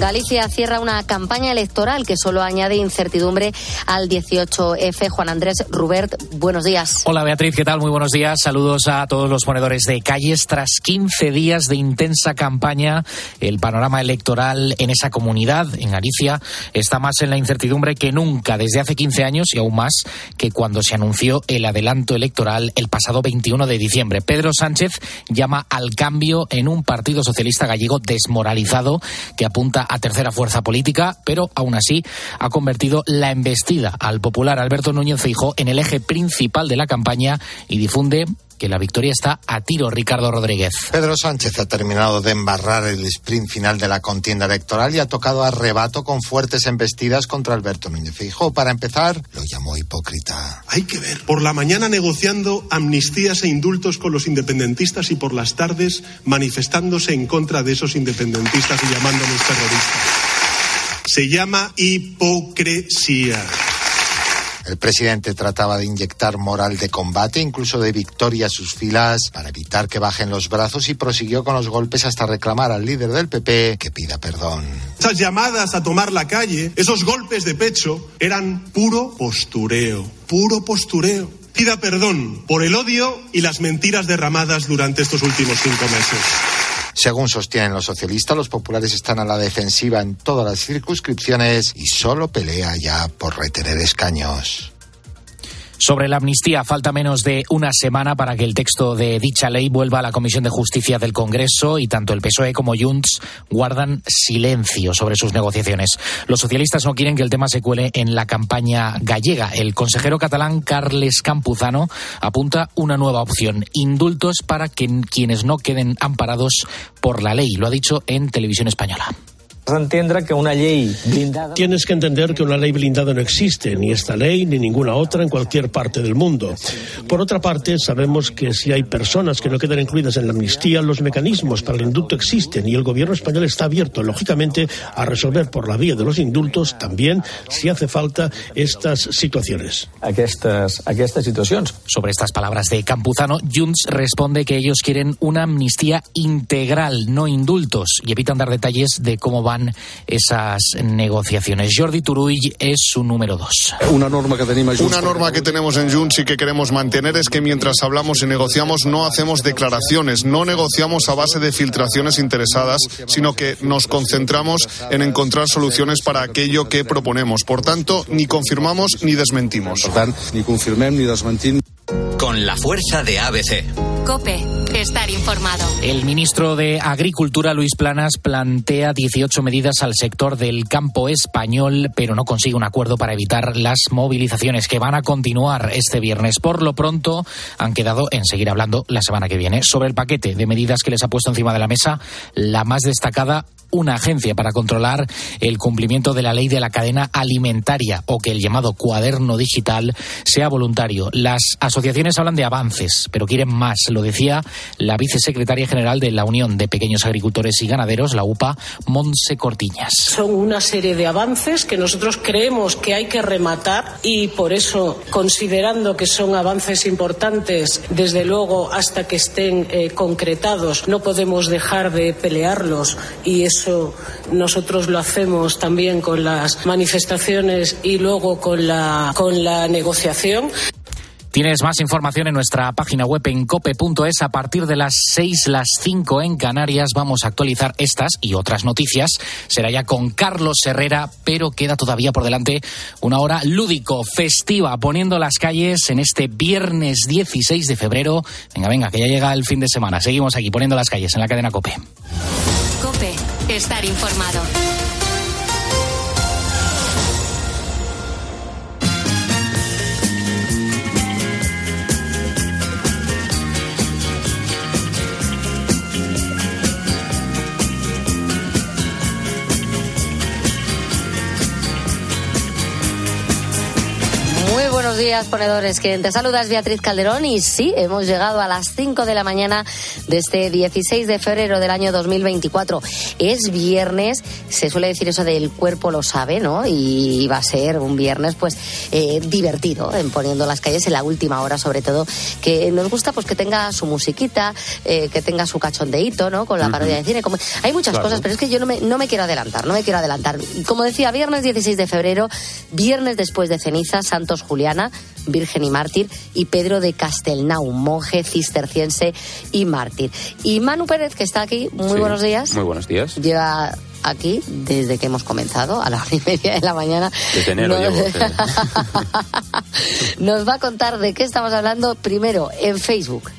Galicia cierra una campaña electoral que solo añade incertidumbre al 18F. Juan Andrés Rubert, buenos días. Hola Beatriz, ¿qué tal? Muy buenos días. Saludos a todos los ponedores de calles. Tras 15 días de intensa campaña, el panorama electoral en esa comunidad, en Galicia, está más en la incertidumbre que nunca desde hace 15 años y aún más que cuando se anunció el adelanto electoral el pasado 21 de diciembre. Pedro Sánchez llama al cambio en un Partido Socialista gallego desmoralizado que apunta a tercera fuerza política, pero aún así ha convertido la embestida al popular Alberto Núñez Feijóo en el eje principal de la campaña y difunde que la victoria está a tiro, Ricardo Rodríguez. Pedro Sánchez ha terminado de embarrar el sprint final de la contienda electoral y ha tocado a rebato con fuertes embestidas contra Alberto Núñez Feijóo. Para empezar, lo llamó hipócrita. Hay que ver. Por la mañana negociando amnistías e indultos con los independentistas y por las tardes manifestándose en contra de esos independentistas y llamándolos terroristas. Se llama hipocresía. El presidente trataba de inyectar moral de combate, incluso de victoria a sus filas, para evitar que bajen los brazos y prosiguió con los golpes hasta reclamar al líder del PP que pida perdón. Esas llamadas a tomar la calle, esos golpes de pecho, eran puro postureo, puro postureo. Pida perdón por el odio y las mentiras derramadas durante estos últimos cinco meses. Según sostienen los socialistas, los populares están a la defensiva en todas las circunscripciones y solo pelea ya por retener escaños. Sobre la amnistía, falta menos de una semana para que el texto de dicha ley vuelva a la Comisión de Justicia del Congreso y tanto el PSOE como Junts guardan silencio sobre sus negociaciones. Los socialistas no quieren que el tema se cuele en la campaña gallega. El consejero catalán Carles Campuzano apunta una nueva opción, indultos para que quienes no queden amparados por la ley. Lo ha dicho en televisión española que una ley blindada. Tienes que entender que una ley blindada no existe, ni esta ley ni ninguna otra en cualquier parte del mundo. Por otra parte, sabemos que si hay personas que no quedan incluidas en la amnistía, los mecanismos para el indulto existen y el gobierno español está abierto, lógicamente, a resolver por la vía de los indultos también, si hace falta, estas situaciones. Aquestes, estas situaciones. Sobre estas palabras de Campuzano, Junts responde que ellos quieren una amnistía integral, no indultos, y evitan dar detalles de cómo van esas negociaciones. Jordi Turull es su número dos. Una norma que tenemos, Una norma que tenemos en Junts y que queremos mantener es que mientras hablamos y negociamos no hacemos declaraciones, no negociamos a base de filtraciones interesadas, sino que nos concentramos en encontrar soluciones para aquello que proponemos. Por tanto, ni confirmamos ni desmentimos. ni confirmem ni desmentim. Con la fuerza de ABC. Estar informado. El ministro de Agricultura, Luis Planas, plantea 18 medidas al sector del campo español, pero no consigue un acuerdo para evitar las movilizaciones que van a continuar este viernes. Por lo pronto, han quedado en seguir hablando la semana que viene. Sobre el paquete de medidas que les ha puesto encima de la mesa, la más destacada una agencia para controlar el cumplimiento de la ley de la cadena alimentaria o que el llamado cuaderno digital sea voluntario. Las asociaciones hablan de avances, pero quieren más. Lo decía la vicesecretaria general de la Unión de Pequeños Agricultores y Ganaderos, la UPA, Monse Cortiñas. Son una serie de avances que nosotros creemos que hay que rematar y por eso, considerando que son avances importantes, desde luego hasta que estén eh, concretados, no podemos dejar de pelearlos y eso eso nosotros lo hacemos también con las manifestaciones y luego con la, con la negociación. Tienes más información en nuestra página web en cope.es. A partir de las 6, las 5 en Canarias vamos a actualizar estas y otras noticias. Será ya con Carlos Herrera, pero queda todavía por delante una hora lúdico, festiva, poniendo las calles en este viernes 16 de febrero. Venga, venga, que ya llega el fin de semana. Seguimos aquí poniendo las calles en la cadena Cope. Cope, estar informado. Días, ponedores. Quien te saluda es Beatriz Calderón y sí, hemos llegado a las 5 de la mañana de este 16 de febrero del año 2024. Es viernes, se suele decir eso del cuerpo lo sabe, ¿no? Y va a ser un viernes, pues, eh, divertido, en poniendo las calles en la última hora, sobre todo, que nos gusta, pues, que tenga su musiquita, eh, que tenga su cachondeíto, ¿no? Con la parodia de cine. Como... Hay muchas cosas, pero es que yo no me, no me quiero adelantar, no me quiero adelantar. Como decía, viernes 16 de febrero, viernes después de ceniza, Santos Juliana, Virgen y Mártir, y Pedro de Castelnau, monje cisterciense y mártir. Y Manu Pérez, que está aquí, muy Sí, buenos días. Muy buenos días. Lleva aquí desde que hemos comenzado, a la hora y media de la mañana. Desde enero Nos- llevo. Nos va a contar de qué estamos hablando primero en Facebook.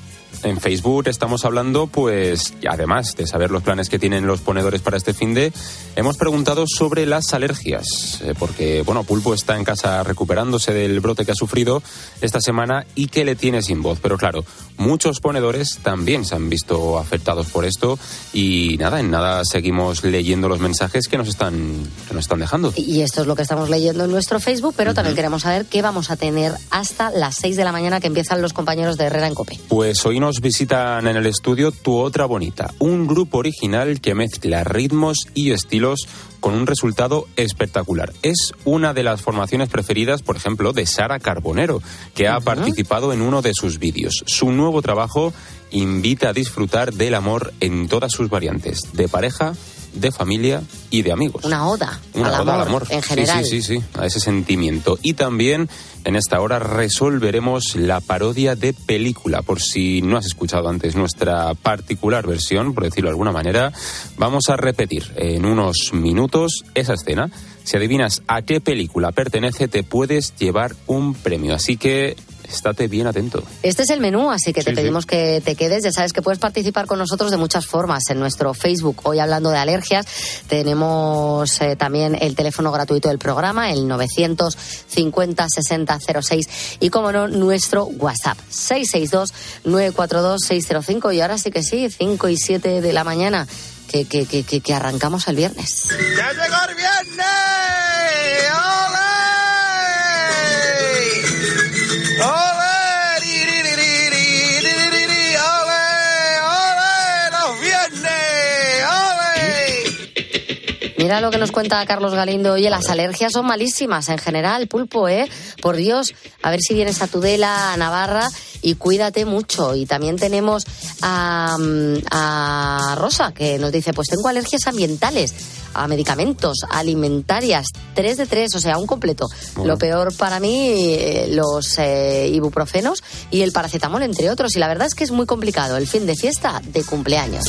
En Facebook estamos hablando, pues, además de saber los planes que tienen los ponedores para este fin de, hemos preguntado sobre las alergias, eh, porque, bueno, Pulpo está en casa recuperándose del brote que ha sufrido esta semana y que le tiene sin voz. Pero claro, muchos ponedores también se han visto afectados por esto y nada, en nada seguimos leyendo los mensajes que nos están, que nos están dejando. Y esto es lo que estamos leyendo en nuestro Facebook, pero también queremos saber qué vamos a tener hasta las 6 de la mañana que empiezan los compañeros de Herrera en Cope. Pues hoy nos visitan en el estudio Tu Otra Bonita, un grupo original que mezcla ritmos y estilos con un resultado espectacular. Es una de las formaciones preferidas, por ejemplo, de Sara Carbonero, que ha participado en uno de sus vídeos. Su nuevo trabajo invita a disfrutar del amor en todas sus variantes, de pareja, de familia y de amigos. Una oda, Una al, oda amor, al amor. en Sí, general. Sí, sí, sí, a ese sentimiento. Y también en esta hora resolveremos la parodia de película. Por si no has escuchado antes nuestra particular versión, por decirlo de alguna manera, vamos a repetir en unos minutos esa escena. Si adivinas a qué película pertenece, te puedes llevar un premio. Así que estate bien atento. Este es el menú, así que te sí. pedimos que te quedes. Ya sabes que puedes participar con nosotros de muchas formas en nuestro Facebook. Hoy hablando de alergias, tenemos eh, también el teléfono gratuito del programa, el 950 60 06 y, como no, nuestro WhatsApp, 662 942 605. Y ahora sí que sí, 5 y 7 de la mañana, que, que, que, que, que arrancamos el viernes. ¡Ya llegó el viernes! ¡Ole! Mira lo que nos cuenta Carlos Galindo. Oye, las alergias son malísimas en general, pulpo, ¿eh? Por Dios, a ver si vienes a Tudela, a Navarra y cuídate mucho. Y también tenemos a, mm, a Rosa, que nos dice, pues tengo alergias ambientales, a medicamentos, alimentarias, tres de tres, o sea, un completo. Lo peor para mí, eh, los eh, ibuprofenos y el paracetamol, entre otros. Y la verdad es que es muy complicado el fin de fiesta de cumpleaños.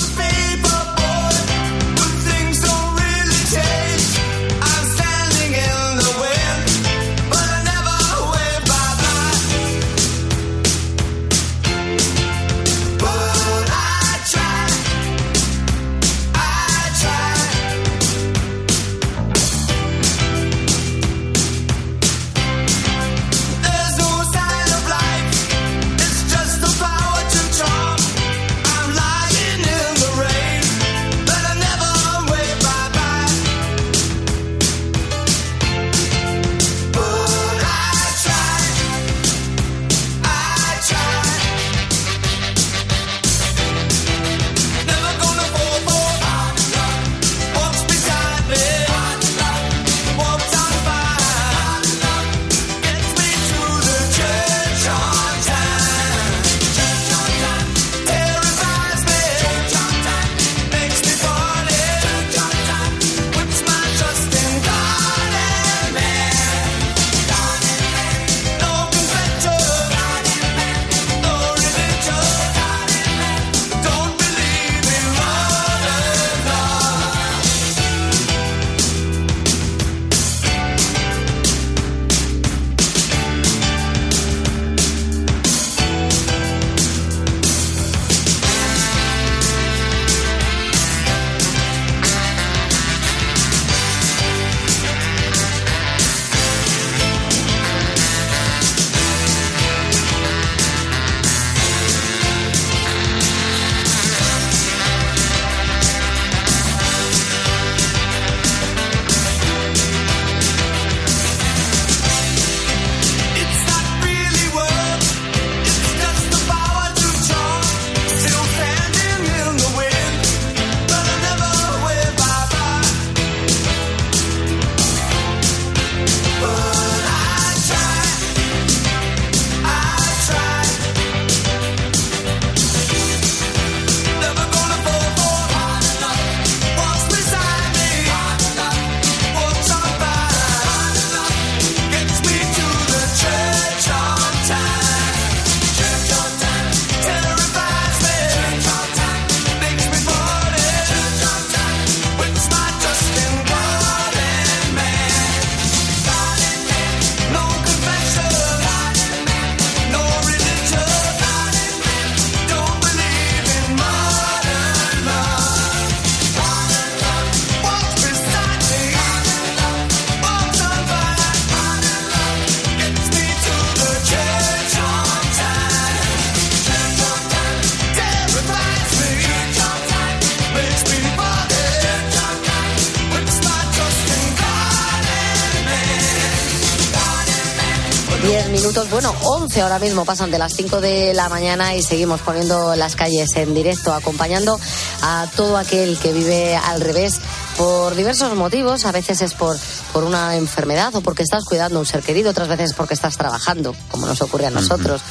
11 ahora mismo pasan de las 5 de la mañana y seguimos poniendo las calles en directo, acompañando a todo aquel que vive al revés por diversos motivos. A veces es por, por una enfermedad o porque estás cuidando a un ser querido, otras veces porque estás trabajando, como nos ocurre a nosotros.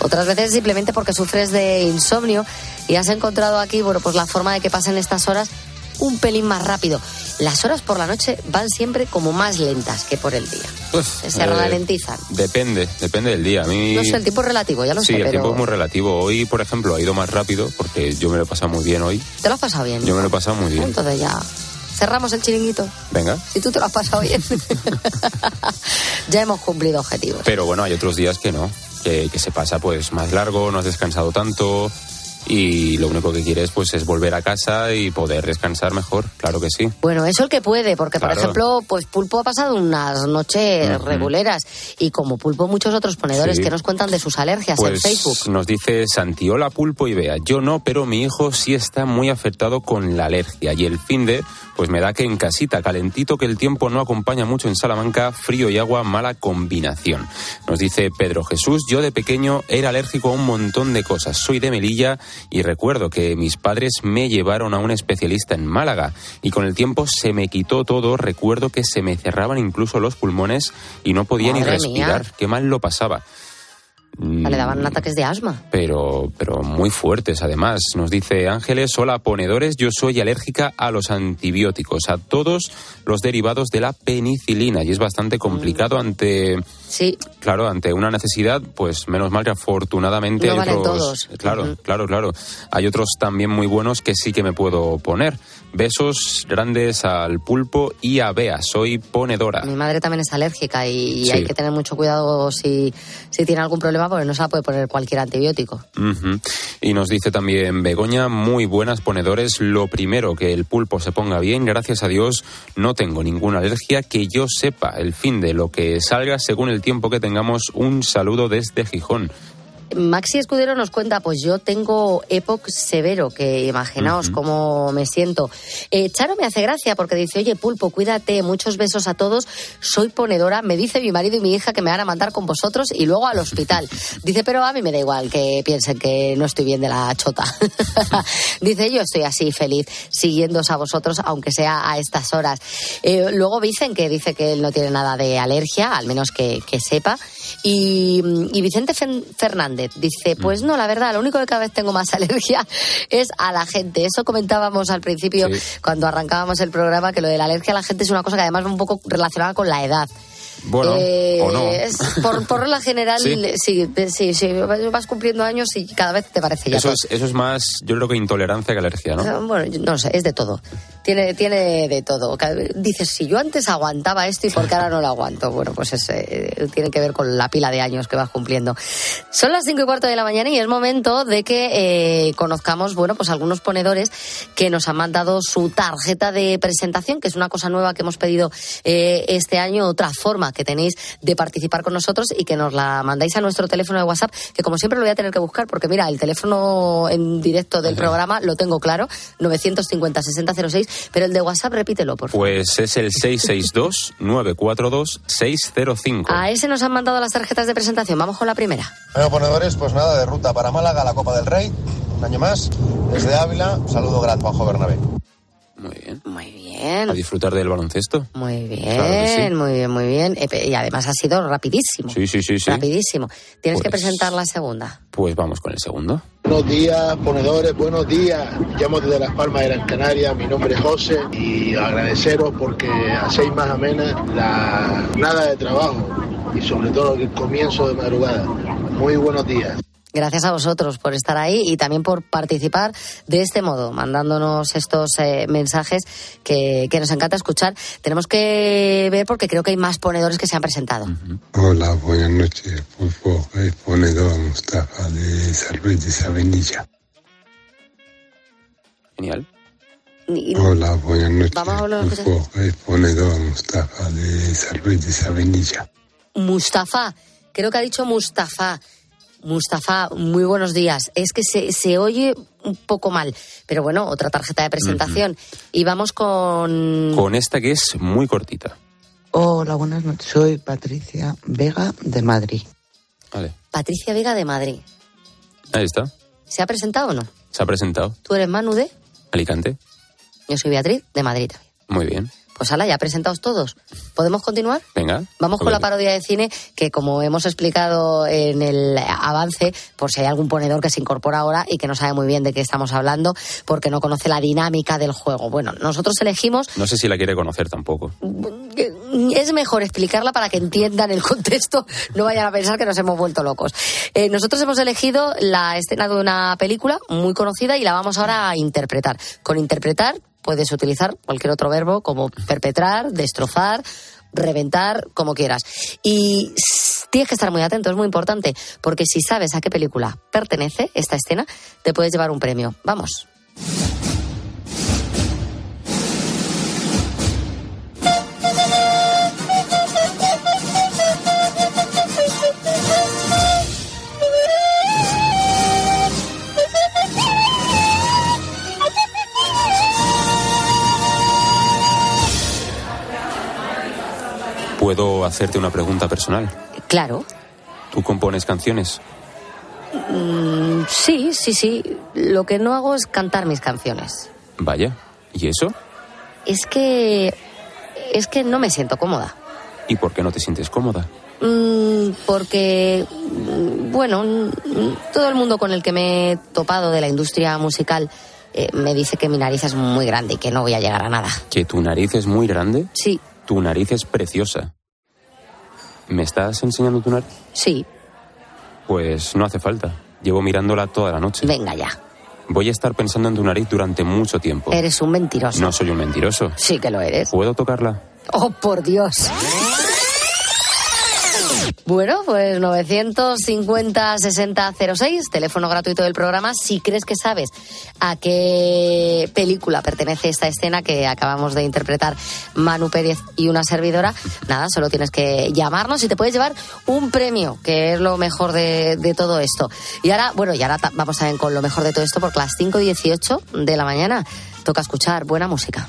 Otras veces simplemente porque sufres de insomnio y has encontrado aquí, bueno, pues la forma de que pasen estas horas un pelín más rápido. Las horas por la noche van siempre como más lentas que por el día. Uf, Se eh, ralentizan. Depende, depende del día. A mí... No sé, el tiempo es relativo, ya lo sí, sé, el pero tiempo es muy relativo. Hoy, por ejemplo, ha ido más rápido porque yo me lo he pasado muy bien hoy. te lo has pasado bien. Yo me lo he pasado muy bien. Entonces ya cerramos el chiringuito. Venga. Si tú te lo has pasado bien, ya hemos cumplido objetivos. Pero bueno, hay otros días que no, que, que se pasa pues más largo, no has descansado tanto y lo único que quieres pues es volver a casa y poder descansar mejor, claro que sí. Bueno, eso el que puede, porque por ejemplo, pues Pulpo ha pasado unas noches reguleras y como Pulpo muchos otros ponedores Sí. que nos cuentan de sus alergias en Pues Facebook. nos dice Santiola Pulpo y Bea, yo no, pero mi hijo sí está muy afectado con la alergia y el fin de, pues me da que en casita, calentito que el tiempo no acompaña mucho en Salamanca, frío y agua, mala combinación. Nos dice Pedro Jesús, yo de pequeño era alérgico a un montón de cosas, soy de Melilla y recuerdo que mis padres me llevaron a un especialista en Málaga y con el tiempo se me quitó todo, recuerdo que se me cerraban incluso los pulmones y no podía ni mía. respirar, qué mal lo pasaba. Le daban ataques de asma. pero, pero muy fuertes además. Nos dice Ángeles, hola ponedores, yo soy alérgica a los antibióticos, a todos los derivados de la penicilina y es bastante complicado ante, Sí, claro, ante una necesidad, pues menos mal que afortunadamente No hay valen otros, todos. claro, claro, claro, hay otros también muy buenos que sí que me puedo poner. Besos grandes al pulpo y a Bea, soy ponedora. mi madre también es alérgica y, Sí. hay que tener mucho cuidado si, si tiene algún problema porque no se la puede poner cualquier antibiótico. Y nos dice también Begoña, muy buenas ponedores. Lo primero, que el pulpo se ponga bien. Gracias a Dios no tengo ninguna alergia que yo sepa. El fin de lo que salga según el tiempo que tengamos. Un saludo desde Gijón. Maxi Escudero nos cuenta, pues yo tengo EPOC severo, que imaginaos cómo me siento. Eh, Charo me hace gracia porque dice, oye Pulpo, cuídate, muchos besos a todos, soy ponedora, me dice mi marido y mi hija que me van a mandar con vosotros y luego al hospital. dice, pero a mí me da igual que piensen que no estoy bien de la chota. dice, yo estoy así feliz siguiéndoos a vosotros, aunque sea a estas horas. Eh, luego dicen que dice que él no tiene nada de alergia, al menos que, que sepa. Y, y Vicente Fen- Dice, pues no, la verdad, lo único que cada vez tengo más alergia es a la gente. Eso comentábamos al principio cuando arrancábamos el programa, que lo de la alergia a la gente es una cosa que además va un poco relacionada con la edad. Bueno, Eh, o no. es- por, por regla general, Sí. sí, sí, sí, vas cumpliendo años y cada vez te parece ya Eso es, eso es más, yo creo que intolerancia que alergia, ¿no? Ah, Bueno, no sé, es de todo. Tiene, tiene de todo. Dices, si yo antes aguantaba esto y por qué ahora no lo aguanto. Bueno, pues es, eh, tiene que ver con la pila de años que vas cumpliendo. Son las cinco y cuarto de la mañana y es momento de que eh, conozcamos, bueno, pues algunos ponedores que nos han mandado su tarjeta de presentación, que es una cosa nueva que hemos pedido este año, otra forma que tenéis de participar con nosotros y que nos la mandáis a nuestro teléfono de WhatsApp, que como siempre lo voy a tener que buscar, porque mira, el teléfono en directo del programa lo tengo claro, 950-6006, pero el de WhatsApp repítelo, por favor. Pues es el 662-942-605. A ese nos han mandado las tarjetas de presentación. Vamos con la primera. Bueno, ponedores, pues nada, de ruta para Málaga, la Copa del Rey, un año más, desde Ávila, un saludo grande, Juanjo Bernabé. Muy bien. Muy bien. A disfrutar del baloncesto. Muy bien, Claro sí. muy bien, muy bien. Eh, Y además ha sido rapidísimo. Sí, sí, sí, sí. Rapidísimo. Tienes que Pues- presentar la segunda. Pues vamos con el segundo. Buenos días, ponedores, buenos días. Llamo desde Las Palmas de Gran Canaria, mi nombre es José y agradeceros porque hacéis más amena la nada de trabajo y sobre todo el comienzo de madrugada. Muy buenos días. Gracias a vosotros por estar ahí y también por participar de este modo, mandándonos estos eh, mensajes que, que nos encanta escuchar. Tenemos que ver porque creo que hay más ponedores que se han presentado. Hola, buenas noches, Pulpo. Es ponedor Mustafa de San Luis de Sabenilla. Genial. Y- Hola, buenas noches, Vamos a hablar, Pulpo. Es ponedor Mustafa de San Luis de Sabenilla. Mustafa, creo que ha dicho Mustafa. Mustafa, muy buenos días. Es que se, se oye un poco mal, pero bueno, otra tarjeta de presentación. Y vamos con... Con esta que es muy cortita. Hola, buenas noches. Soy Patricia Vega de Madrid. Vale. Patricia Vega de Madrid. Ahí está. ¿Se ha presentado o no? Se ha presentado. Tú eres Manu de... Alicante. Yo soy Beatriz de Madrid también. Muy bien. Pues ala, ya presentados todos. ¿Podemos continuar? Venga. Vamos con la parodia de cine, que como hemos explicado en el avance, por si hay algún ponedor que se incorpora ahora y que no sabe muy bien de qué estamos hablando, porque no conoce la dinámica del juego. Bueno, nosotros elegimos, No sé si la quiere conocer tampoco. es mejor explicarla para que entiendan el contexto, no vayan a pensar que nos hemos vuelto locos. Eh, nosotros hemos elegido la escena de una película muy conocida y la vamos ahora a interpretar. Con interpretar puedes utilizar cualquier otro verbo como perpetrar, destrozar, reventar, como quieras. Y tienes que estar muy atento, es muy importante, porque si sabes a qué película pertenece esta escena, te puedes llevar un premio. Vamos. Hacerte una pregunta personal? Claro. ¿Tú compones canciones? Mm, sí, sí, sí. Lo que no hago es cantar mis canciones. Vaya. ¿Y eso? Es que. Es que no me siento cómoda. ¿Y por qué no te sientes cómoda? Mm, porque, mm, bueno, todo el mundo con el que me he topado de la industria musical eh, me dice que mi nariz es muy grande y que no voy a llegar a nada. ¿Que tu nariz es muy grande? Sí. Tu nariz es preciosa. ¿Me estás enseñando tu nariz? Sí. Pues no hace falta. Llevo mirándola toda la noche. Venga ya. Voy a estar pensando en tu nariz durante mucho tiempo. Eres un mentiroso. No soy un mentiroso. Sí que lo eres. ¿Puedo tocarla? Oh, por Dios. Bueno, pues 950-6006, teléfono gratuito del programa. Si crees que sabes a qué película pertenece esta escena que acabamos de interpretar Manu Pérez y una servidora, nada, solo tienes que llamarnos y te puedes llevar un premio, que es lo mejor de, todo esto. Y ahora, bueno, y ahora vamos también con lo mejor de todo esto, porque a las 5 y 18 de la mañana toca escuchar buena música.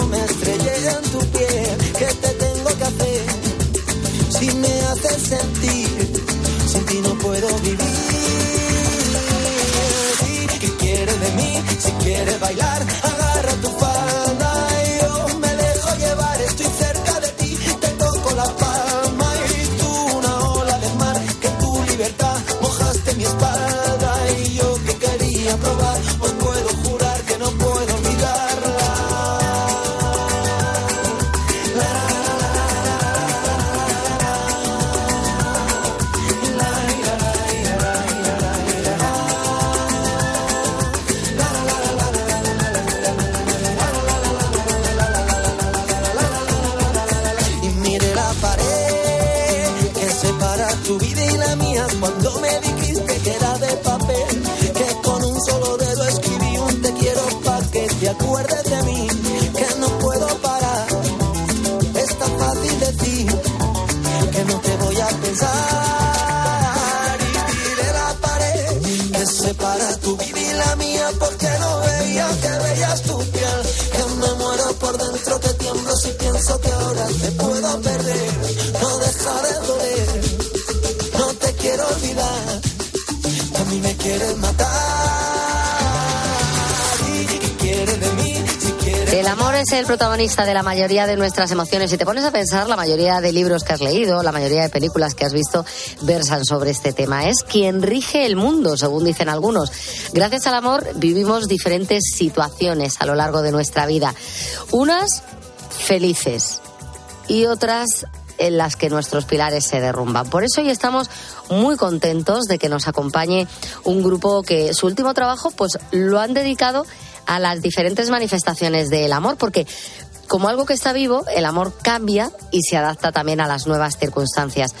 el protagonista de la mayoría de nuestras emociones. Si te pones a pensar, la mayoría de libros que has leído, la mayoría de películas que has visto versan sobre este tema. Es quien rige el mundo, según dicen algunos. Gracias al amor vivimos diferentes situaciones a lo largo de nuestra vida. Unas felices y otras en las que nuestros pilares se derrumban. Por eso hoy estamos muy contentos de que nos acompañe un grupo que su último trabajo pues lo han dedicado a las diferentes manifestaciones del amor, porque como algo que está vivo, el amor cambia y se adapta también a las nuevas circunstancias.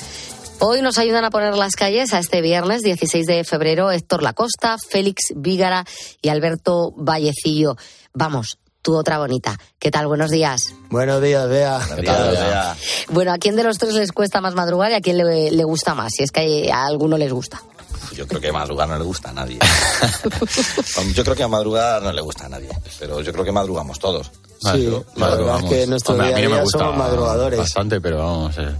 Hoy nos ayudan a poner las calles a este viernes 16 de febrero Héctor Lacosta, Félix Vígara y Alberto Vallecillo. Vamos, tu otra bonita. ¿Qué tal? Buenos días. Buenos días, Bea. ¿Qué tal, Bea? Bueno, ¿a quién de los tres les cuesta más madrugar y a quién le, le gusta más? Si es que a alguno les gusta. Yo creo que madrugar no le gusta a nadie. yo creo que a madrugar no le gusta a nadie, pero yo creo que madrugamos todos. Sí, la verdad es que nuestro día a mí no me gusta somos madrugadores. Bastante, pero vamos, eh.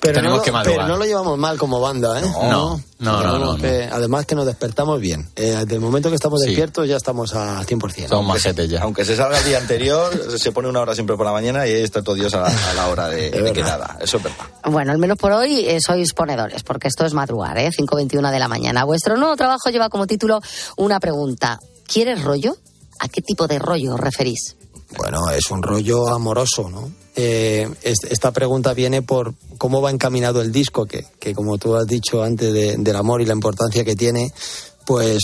Pero no, pero no, lo llevamos mal como banda, ¿eh? No, no, no. no, además que nos despertamos bien. Eh, desde el momento que estamos despiertos ya estamos a 100%. Somos majetes ya. Aunque se salga el día anterior, se pone una hora siempre por la mañana y ahí está todo Dios a la, hora de, de quedada. Eso es verdad. Bueno, al menos por hoy eh, sois ponedores, porque esto es madrugar, ¿eh? 5.21 de la mañana. Vuestro nuevo trabajo lleva como título una pregunta. ¿Quieres rollo? ¿A qué tipo de rollo os referís? Bueno, es un rollo amoroso, ¿no? Eh, esta pregunta viene por cómo va encaminado el disco, que, que como tú has dicho antes del amor y la importancia que tiene, pues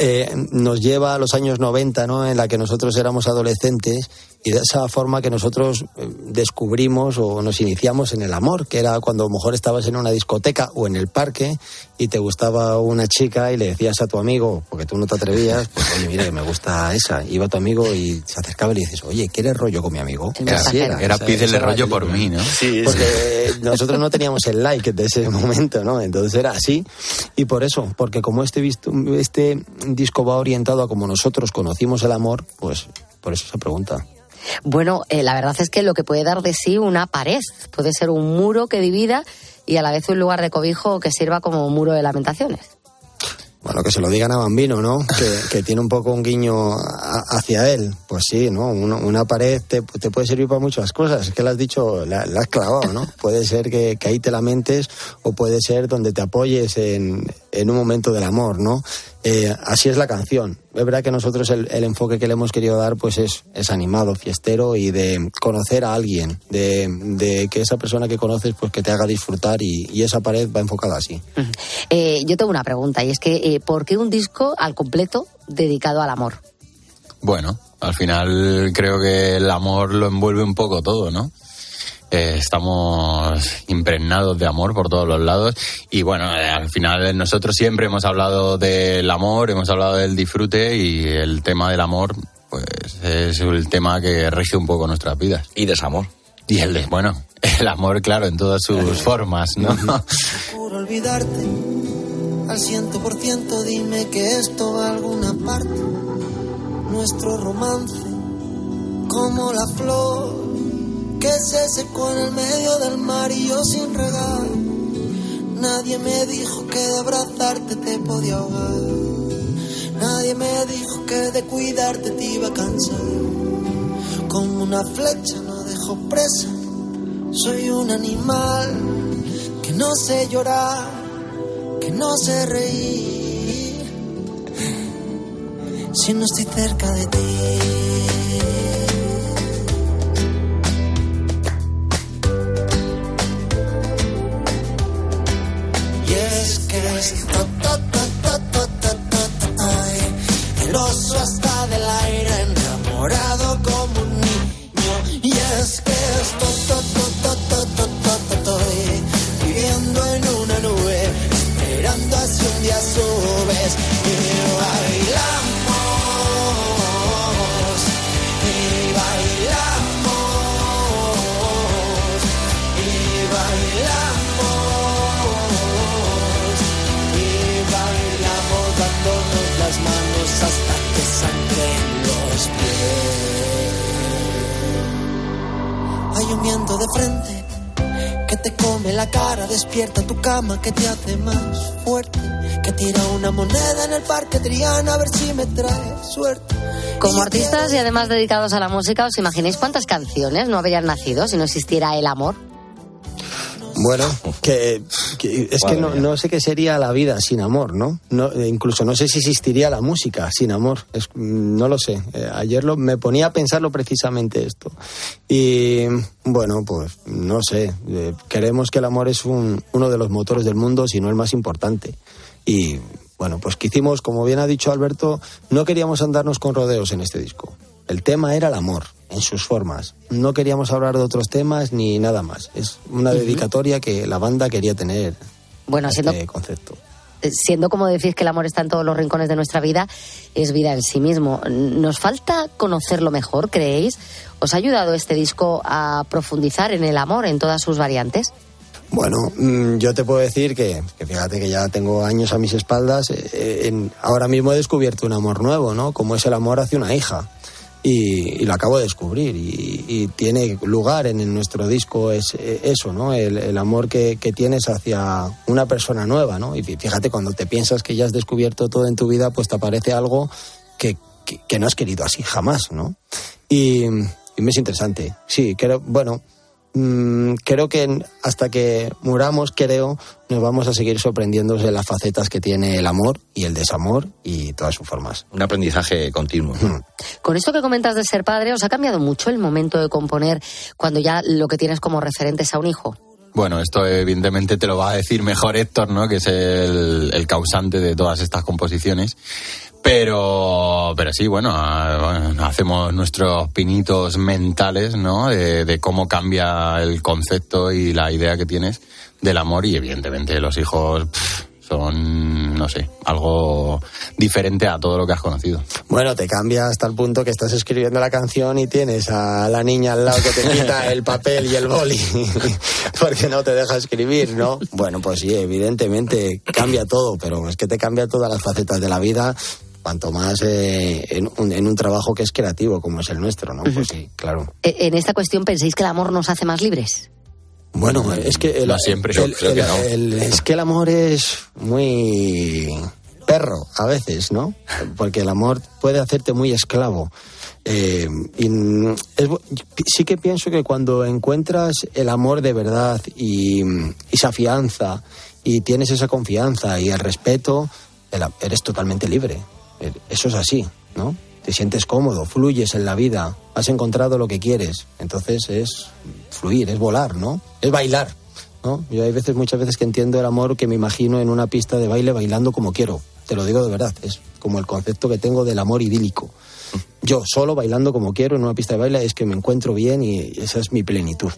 eh, nos lleva a los años 90, ¿no? En la que nosotros éramos adolescentes y de esa forma que nosotros eh, descubrimos o nos iniciamos en el amor, que era cuando a lo mejor estabas en una discoteca o en el parque y te gustaba una chica y le decías a tu amigo, porque tú no te atrevías, pues oye, mira, me gusta esa. Iba tu amigo y se acercaba y le dices, oye, ¿quieres rollo con mi amigo? Era, era, era pídele rollo por mí, ¿no? Sí, porque nosotros no teníamos el like de ese momento, ¿no? Entonces era así. Y por eso, porque como este, este disco va orientado a como nosotros conocimos el amor, pues por eso se pregunta. Bueno, eh, la verdad es que lo que puede dar de sí una pared, puede ser un muro que divida y a la vez un lugar de cobijo que sirva como muro de lamentaciones. Bueno, que se lo digan a Bambino, ¿no? Que, tiene un poco un guiño hacia él. Pues sí, ¿no? Una, pared te, puede servir para muchas cosas. Es que lo has dicho, la, has clavado, ¿no? Puede ser que, que, ahí te lamentes o puede ser donde te apoyes en, en un momento del amor, ¿no? Eh, así es la canción. Es verdad que nosotros el, enfoque que le hemos querido dar pues es, es animado, fiestero y de conocer a alguien, de, que esa persona que conoces pues que te haga disfrutar y, esa pared va enfocada así. Eh, yo tengo una pregunta y es que eh, ¿por qué un disco al completo dedicado al amor? Bueno, al final creo que el amor lo envuelve un poco todo, ¿no? Eh, estamos impregnados de amor por todos los lados y bueno, eh, al final nosotros siempre hemos hablado del amor, hemos hablado del disfrute y el tema del amor pues es el tema que rige un poco nuestras vidas. Y desamor. Y el de, bueno, el amor, claro, en todas sus formas, ¿no? Olvidarte, al ciento por ciento dime que esto va a alguna parte. Nuestro romance, como la flor que se secó en el medio del mar y yo sin regar. Nadie me dijo que de abrazarte te podía ahogar. Nadie me dijo que de cuidarte te iba a cansar. Como una flecha no dejo presa. Soy un animal que no sé llorar, que no sé reír. Si no estoy cerca de ti. El oso hasta de frente que te come la cara, despierta tu cama, que te hace más fuerte, que tira una moneda en el parque Triana a ver si me trae suerte. Como artistas y además dedicados a la música, ¿os imagináis cuántas canciones no habrían nacido si no existiera el amor? Bueno, que Que- Es que no, no sé qué sería la vida sin amor, ¿no? no eh, incluso no sé si existiría la música sin amor. Es- mm, no lo sé. Eh, ayer lo, me ponía a pensarlo precisamente esto. Y bueno, pues no sé. Eh, creemos que el amor es un- uno de los motores del mundo, si no el más importante. Y bueno, pues que hicimos, como bien ha dicho Alberto, no queríamos andarnos con rodeos en este disco. El tema era el amor, en sus formas. No queríamos hablar de otros temas ni nada más. Es una dedicatoria que la banda quería tener Bueno, siendo, este concepto. eh, siendo como decís que el amor está en todos los rincones de nuestra vida, es vida en sí mismo. ¿Nos falta conocerlo mejor, creéis? ¿Os ha ayudado este disco a profundizar en el amor en todas sus variantes? Bueno, mm, yo te puedo decir que, que fíjate que ya tengo años a mis espaldas. eh, eh, en- ahora mismo he descubierto un amor nuevo, ¿no? Como es el amor hacia una hija. Y, y lo acabo de descubrir. Y, tiene lugar en, nuestro disco es, eso, ¿no? El, amor que, que tienes hacia una persona nueva, ¿no? Y fí- fíjate, cuando te piensas que ya has descubierto todo en tu vida, pues te aparece algo que, que, que no has querido así jamás, ¿no? Y, y me es interesante. Sí, creo, bueno, mm, creo que hasta que muramos, creo, nos vamos a seguir sorprendiéndose de las facetas que tiene el amor y el desamor y todas sus formas. Un aprendizaje continuo. Con esto que comentas de ser padre, ¿os ha cambiado mucho el momento de componer cuando ya lo que tienes como referentes a un hijo? Bueno, esto evidentemente te lo va a decir mejor Héctor, ¿no? Que es el, el causante de todas estas composiciones. Pero, pero sí, bueno, ah, bueno, hacemos nuestros pinitos mentales, ¿no? De, de cómo cambia el concepto y la idea que tienes del amor y evidentemente los hijos pff, son, no sé, algo diferente a todo lo que has conocido. Bueno, te cambia hasta el punto que estás escribiendo la canción y tienes a la niña al lado que te quita el papel y el boli porque no te deja escribir, ¿no? Bueno, pues sí, evidentemente cambia todo, pero es que te cambia todas las facetas de la vida, cuanto más eh, en, un, en un trabajo que es creativo como es el nuestro, ¿no? Pues sí, claro. Eh, En esta cuestión, ¿pensáis que el amor nos hace más libres? Bueno, es que el, No siempre, yo el- creo que no. el- es que el amor es muy perro a veces, ¿no? Porque el amor puede hacerte muy esclavo. Eh, y es sí que pienso que cuando encuentras el amor de verdad y, y se afianza y tienes esa confianza y el respeto, eres totalmente libre. Eh, Eso es así, ¿no? Te sientes cómodo, fluyes en la vida, has encontrado lo que quieres. Entonces es fluir, es volar, ¿no? Es bailar, ¿no? Yo hay veces, muchas veces que entiendo el amor que me imagino en una pista de baile bailando como quiero. Te lo digo de verdad, es como el concepto que tengo del amor idílico. Yo solo bailando como quiero en una pista de baile es que me encuentro bien y esa es mi plenitud.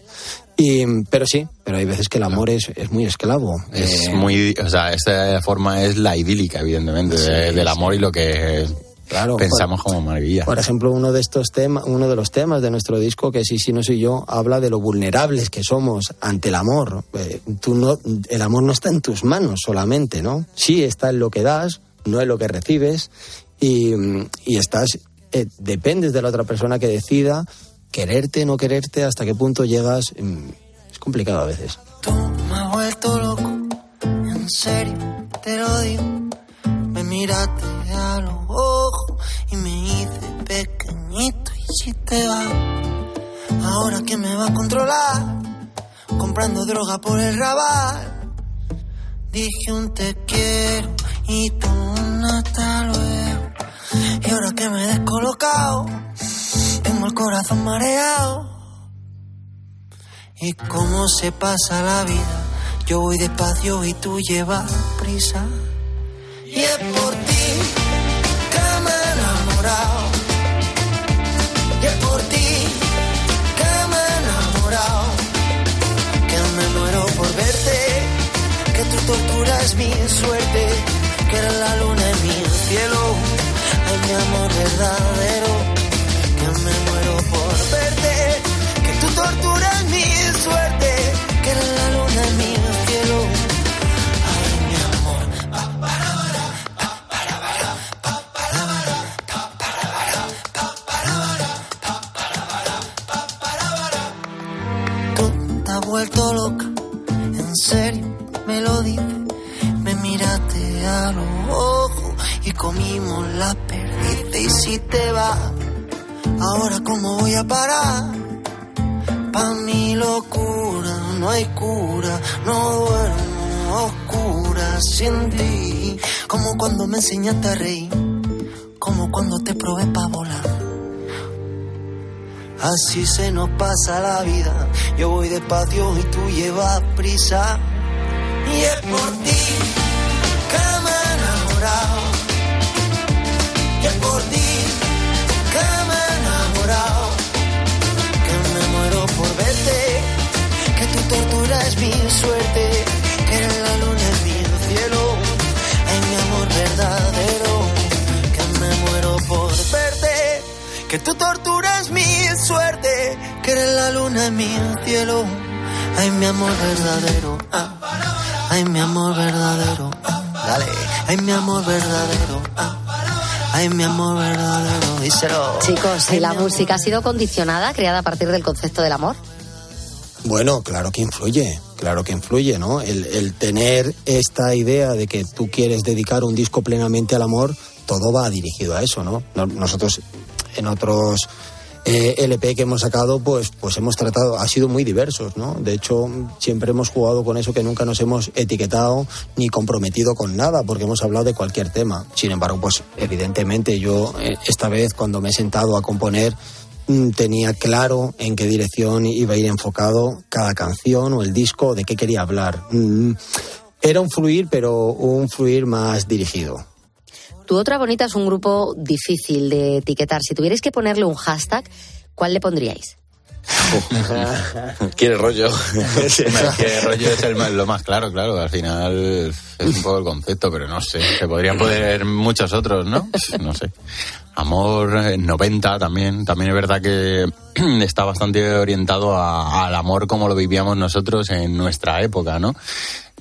Y, pero sí, pero hay veces que el amor es, es muy esclavo. Es Eh, muy, o sea, esta forma es la idílica, evidentemente, de- del amor y lo que Claro, pensamos como maravilla. Por ejemplo, uno de estos temas, uno de los temas de nuestro disco, que sí, sí, no soy yo, habla de lo vulnerables que somos ante el amor. Eh, tú no, el amor no está en tus manos solamente, ¿no? Sí está en lo que das, no en lo que recibes, y, y estás, eh, dependes de la otra persona que decida quererte, no quererte, hasta qué punto llegas. mm, Es complicado a veces. Me ha vuelto loco, en serio, te lo digo. Me miraste a los ojos y me hice pequeñito y si te va, ahora que me va a controlar, comprando droga por el rabal. Dije un te quiero y tú un hasta luego. Y ahora que me he descolocado, tengo el corazón mareado. Y cómo se pasa la vida, yo voy despacio y tú llevas prisa. Y es por ti que me he enamorado. Y es por ti que me he enamorado. Que me muero por verte, que tu tortura es mi suerte, que la luna en mi cielo. Mi amor verdadero, enseñaste a reír, como cuando te probé pa' volar. Así se nos pasa la vida. Yo voy despacio y tú llevas prisa. Y es por ti Que tu tortura es mi suerte. Que eres la luna en mi cielo. Ay, mi amor verdadero. Ah. Ay, mi amor verdadero. Ah. Dale. Ay, mi amor verdadero. Ah. Ay, mi amor verdadero. Díselo. Chicos, ¿y la música ha sido condicionada, creada a partir del concepto del amor? Bueno, claro que influye, claro que influye, ¿no? El, el tener esta idea de que tú quieres dedicar un disco plenamente al amor, todo va dirigido a eso, ¿no? No- Nosotros en otros eh, LP que hemos sacado, pues, pues hemos tratado, ha sido muy diversos, ¿no? De hecho, siempre hemos jugado con eso que nunca nos hemos etiquetado ni comprometido con nada, porque hemos hablado de cualquier tema. Sin embargo, pues evidentemente yo eh, esta vez cuando me he sentado a componer mm, tenía claro en qué dirección iba a ir enfocado cada canción o el disco, de qué quería hablar. Mm, Era un fluir, pero un fluir más dirigido. Tu otra bonita es un grupo difícil de etiquetar. Si tuvierais que ponerle un hashtag, ¿cuál le pondríais? Quiere rollo. Que rollo es el lo más claro, claro. Al final es un poco el concepto, pero no sé. Se podrían poner muchos otros, ¿no? No sé. Amor eh, 90 también. También es verdad que está bastante orientado a- al amor como lo vivíamos nosotros en nuestra época, ¿no?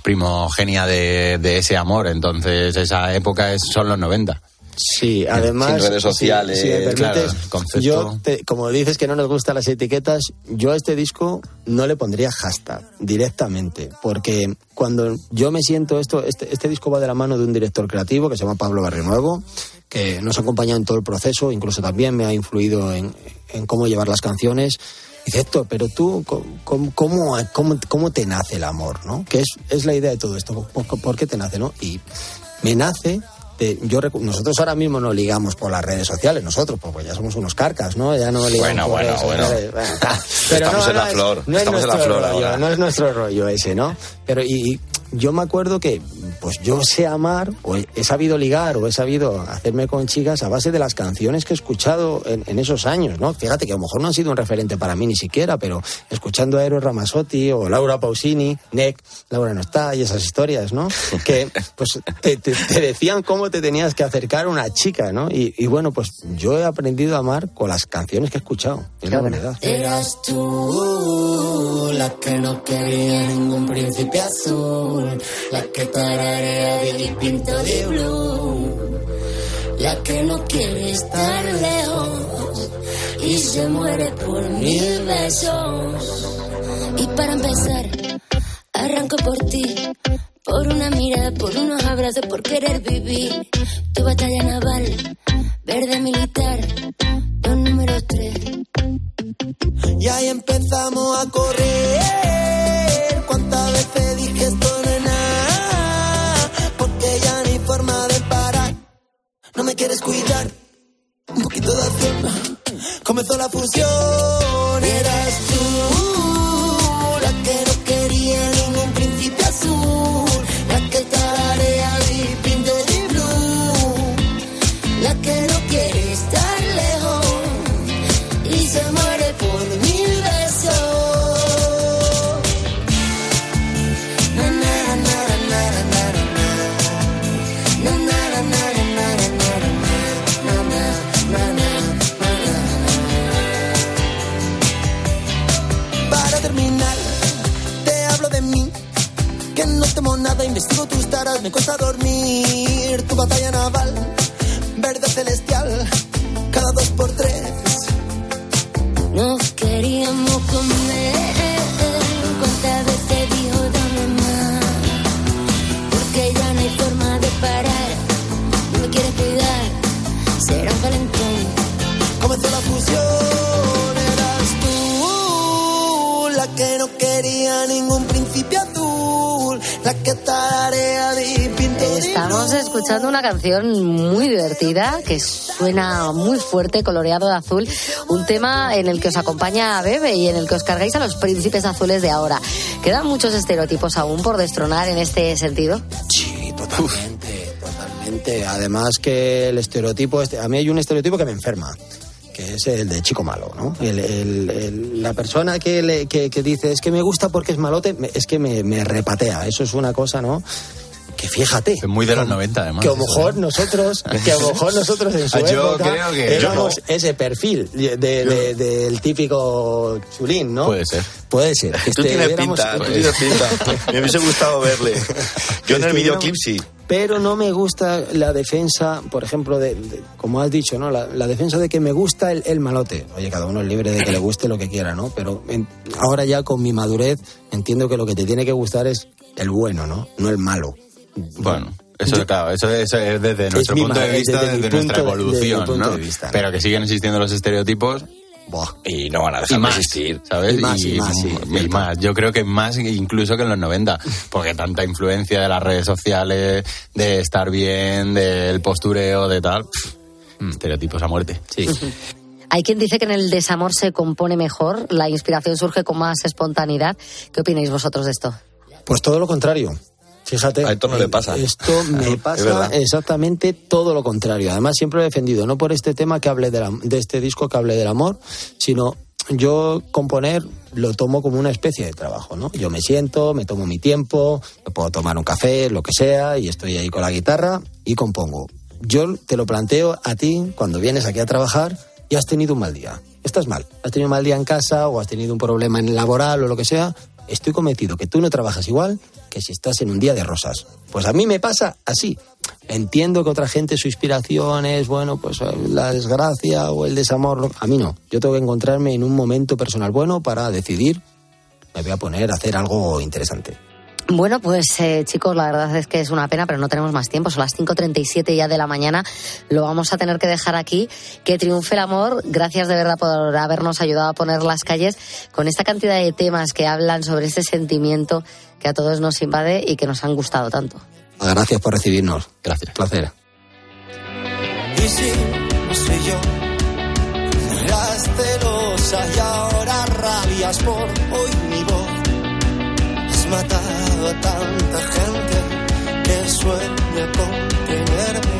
Primogenia de, de ese amor. Entonces, esa época es, son los 90. Sí, además. Sin redes si- sociales, Si, me permites, claro, concepto. yo, te- como dices que no nos gustan las etiquetas, yo a este disco no le pondría hashtag directamente, porque cuando yo me siento esto, este, este disco va de la mano de un director creativo que se llama Pablo Barrionuevo, que nos ha acompañado en todo el proceso, incluso también me ha influido en, en cómo llevar las canciones. Dice, Héctor, pero tú, ¿cómo, cómo, cómo, te nace el amor? ¿no? Que es, es la idea de todo esto. ¿Por, por qué te nace? ¿no? Y me nace yo nosotros ahora mismo no ligamos por las redes sociales, nosotros, pues, pues ya somos unos carcas, ¿no? Ya no ligamos Bueno, por bueno, bueno. Estamos en la flor, no es estamos en la flor rollo, ahora. No es nuestro rollo ese, ¿no? Pero y, y yo me acuerdo que pues yo sé amar, o he, sabido ligar, o he sabido hacerme con chicas a base de las canciones que he escuchado en, en esos años, ¿no? Fíjate que a lo mejor no han sido un referente para mí ni siquiera, pero escuchando a Eros Ramazzotti o Laura Pausini, Nick, Laura no está, y esas historias, ¿no? Que pues te, te- te decían cómo te tenías que acercar a una chica, ¿no? Y, y bueno, pues yo he aprendido a amar con las canciones que he escuchado, es la verdad. Eras tú la que no quería ningún príncipe la que tararea de pinto de blue, la que no quiere estar lejos y se muere por mil besos. Y para empezar, arranco por ti, por una mirada, por unos abrazos, por querer vivir. Tu batalla naval, verde militar, dos números tres. Y ahí empezamos a correr. Quieres cuidar. Un poquito de acción. Comenzó la fusión. Me cuesta dormir. Tu batalla naval, verde celestial, de escuchando una canción muy divertida que suena muy fuerte, coloreado de azul. Un tema en el que os acompaña a Bebe y en el que os cargáis a los príncipes azules de ahora. ¿Quedan muchos estereotipos aún por destronar en este sentido? Sí, totalmente, totalmente. Además que el estereotipo, este, a mí hay un estereotipo que me enferma que es el de chico malo, ¿no? El, el- el- la persona que, le- que, que dice es que me gusta porque es malote, es que me, me repatea. Eso es una cosa, ¿no? Que fíjate. Es muy de los 90, además. Que a lo eso, mejor ¿eh? nosotros, que a lo mejor nosotros en su Ah, yo época creo que- éramos yo ese perfil de, de- del típico chulín, ¿no? Puede ser. Puede ser. Tú este- tienes éramos- pinta, tú tienes pinta. Me hubiese gustado verle. Yo en el videoclip sí. Pero no me gusta la defensa, por ejemplo, de, de- como has dicho, ¿no? La, la defensa de que me gusta el, el malote. Oye, cada uno es libre de que le guste lo que quiera, ¿no? Pero en- ahora ya con mi madurez entiendo que lo que te tiene que gustar es el bueno, ¿no? No el malo. Bueno, eso, claro, eso, eso es desde nuestro punto de vista, desde nuestra punto de- desde mi evolución, ¿no? de vista, ¿no? Pero que siguen existiendo los estereotipos. Y no van a Y dejar de más, existir. ¿sabes? Y más, y más, sí, y más. Yo creo que más incluso que en los 90, porque tanta influencia de las redes sociales, de estar bien, del postureo, de tal. pff, Estereotipos a muerte. Sí. Hay quien dice que en el desamor se compone mejor, la inspiración surge con más espontaneidad. ¿Qué opináis vosotros de esto? Pues todo lo contrario. Fíjate. A esto no le pasa. Esto me pasa exactamente todo lo contrario. Además, siempre lo he defendido, no por este tema que hable de, la- de este disco que hable del amor, sino yo componer lo tomo como una especie de trabajo, ¿no? Yo me siento, me tomo mi tiempo, me puedo tomar un café, lo que sea, y estoy ahí con la guitarra y compongo. Yo te lo planteo a ti cuando vienes aquí a trabajar y has tenido un mal día. Estás mal. Has tenido un mal día en casa o has tenido un problema en laboral o lo que sea. Estoy convencido que tú no trabajas igual que si estás en un día de rosas. Pues a mí me pasa así. Entiendo que otra gente su inspiración es, bueno, pues eh, la desgracia o el desamor. A mí no. Yo tengo que encontrarme en un momento personal bueno para decidir, me voy a poner a hacer algo interesante. Bueno, pues eh, chicos, la verdad es que es una pena, pero no tenemos más tiempo. Son las 5.37 ya de la mañana. Lo vamos a tener que dejar aquí. Que triunfe el amor. Gracias de verdad por habernos ayudado a poner las calles con esta cantidad de temas que hablan sobre ese sentimiento que a todos nos invade y que nos han gustado tanto. Gracias por recibirnos. Gracias. Placer. Y si no soy yo, eras celosa y ahora rabias por hoy mi voz. Has tanta gente que sueña con tenerme.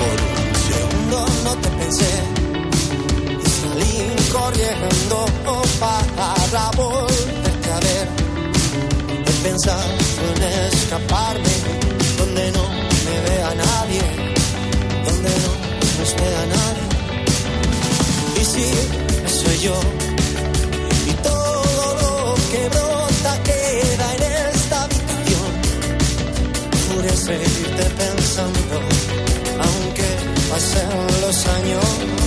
Por un segundo no te pensé y salí corriendo para volverte a ver. He pensado en escaparme donde no me vea nadie, donde no nos vea nadie. Y si soy yo y todo lo que brota queda en esta habitación, juré seguirte pensando aunque pasen los años.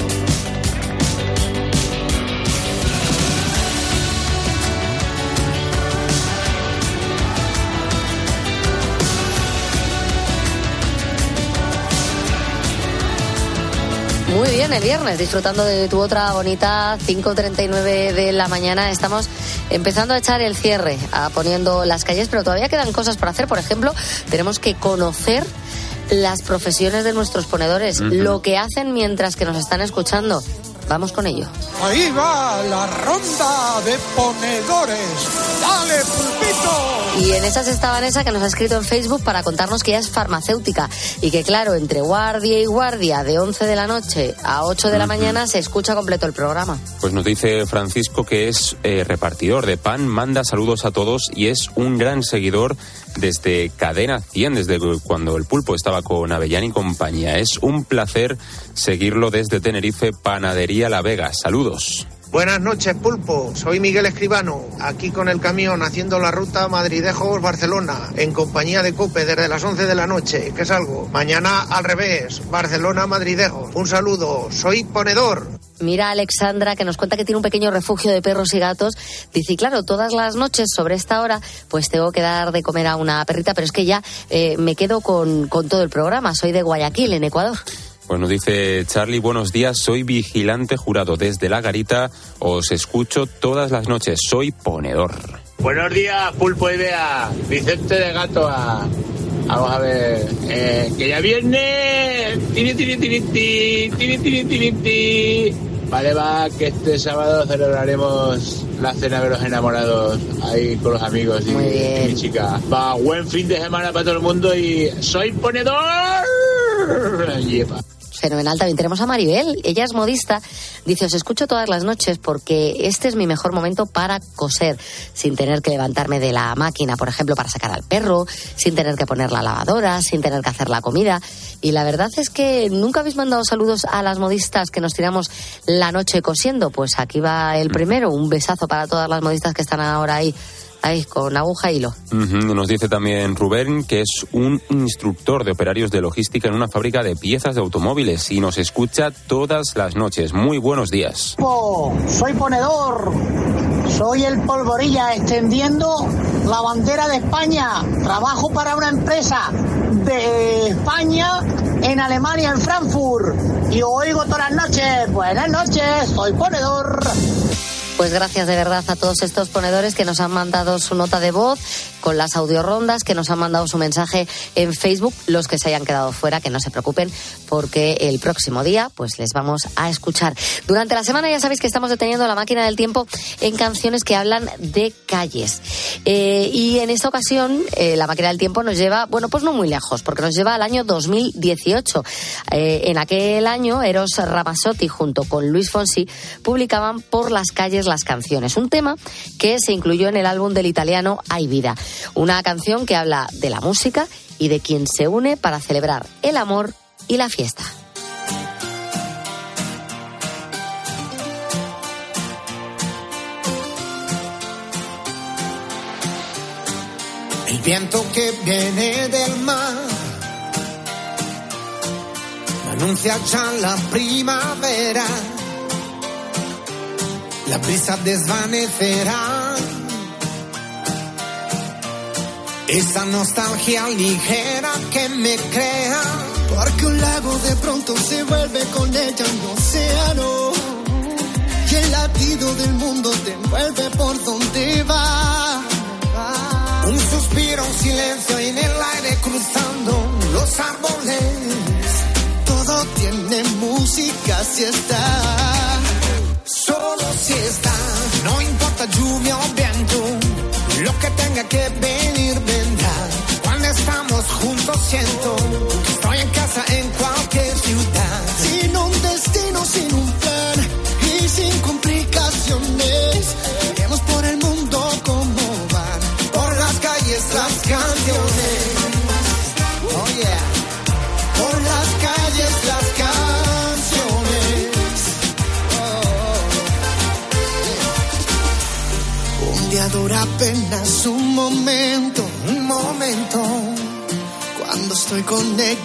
Muy bien, el viernes, disfrutando de tu otra bonita 5.39 de la mañana. Estamos empezando a echar el cierre, a poniendo las calles, pero todavía quedan cosas por hacer. Por ejemplo, tenemos que conocer las profesiones de nuestros ponedores, lo que hacen mientras que nos están escuchando. Vamos con ello. Ahí va la ronda de ponedores. ¡Dale, pulpito! Y en esas está Vanessa que nos ha escrito en Facebook para contarnos que ella es farmacéutica y que claro, entre guardia y guardia de 11 de la noche a 8 de la mañana se escucha completo el programa. Pues nos dice Francisco que es eh, repartidor de pan, manda saludos a todos y es un gran seguidor desde Cadena 100, desde cuando el pulpo estaba con Avellán y compañía. Es un placer seguirlo desde Tenerife, Panadería La Vega. Saludos. Buenas noches, Pulpo. Soy Miguel Escribano, aquí con el camión haciendo la ruta Madridejos-Barcelona, en compañía de Cope desde las 11 de la noche, que salgo. Mañana al revés, Barcelona-Madridejos. Un saludo, soy ponedor. Mira Alexandra que nos cuenta que tiene un pequeño refugio de perros y gatos. Dice, claro, todas las noches sobre esta hora pues tengo que dar de comer a una perrita, pero es que ya eh, me quedo con, con todo el programa. Soy de Guayaquil, en Ecuador. Bueno, dice Charlie, buenos días, soy vigilante jurado desde la garita, os escucho todas las noches, soy ponedor. Buenos días, Pulpo Idea, Vicente de Gato a... Vamos a ver, eh, que ya viene. Tiri, tiri, tiri, ti, tiri, tiri, tiri, ti. Vale, va, que este sábado celebraremos la cena de los enamorados ahí con los amigos y, y mi chica. Va, buen fin de semana para todo el mundo y soy ponedor. Yepa. Fenomenal, también tenemos a Maribel. Ella es modista. Dice, os escucho todas las noches porque este es mi mejor momento para coser, sin tener que levantarme de la máquina, por ejemplo, para sacar al perro, sin tener que poner la lavadora, sin tener que hacer la comida. Y la verdad es que nunca habéis mandado saludos a las modistas que nos tiramos la noche cosiendo. Pues aquí va el primero. Un besazo para todas las modistas que están ahora ahí. Ahí, con aguja y hilo. Nos dice también Rubén que es un instructor de operarios de logística en una fábrica de piezas de automóviles y nos escucha todas las noches. Muy buenos días. Soy ponedor, soy el polvorilla extendiendo la bandera de España. Trabajo para una empresa de España en Alemania, en Frankfurt. Y oigo todas las noches. Buenas noches, soy ponedor. Pues gracias de verdad a todos estos ponedores que nos han mandado su nota de voz con las audiorondas, que nos han mandado su mensaje en Facebook, los que se hayan quedado fuera, que no se preocupen, porque el próximo día pues les vamos a escuchar. Durante la semana ya sabéis que estamos deteniendo la máquina del tiempo en canciones que hablan de calles. Eh, y en esta ocasión eh, la máquina del tiempo nos lleva, bueno, pues no muy lejos, porque nos lleva al año 2018. Eh, en aquel año Eros Ramazzotti junto con Luis Fonsi publicaban Por las calles las canciones, un tema que se incluyó en el álbum del italiano Hay vida, una canción que habla de la música y de quien se une para celebrar el amor y la fiesta. El viento que viene del mar anuncia ya la primavera. La brisa desvanecerá esa nostalgia ligera que me crea. Porque un lago de pronto se vuelve con ella un océano. Y el latido del mundo te envuelve por donde va. Un suspiro, un silencio en el aire cruzando los árboles. Todo tiene música si está.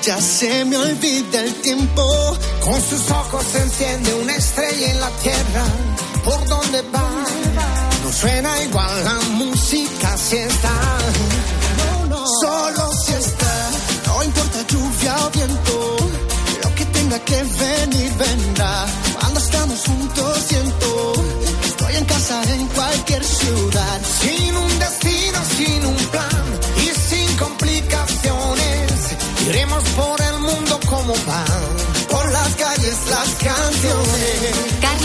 Ella se me olvida el tiempo. Con sus ojos se enciende una estrella en la tierra. ¿Por dónde va? No suena igual la música si está. Solo si está, no importa lluvia o viento. Lo que tenga que venir vendrá.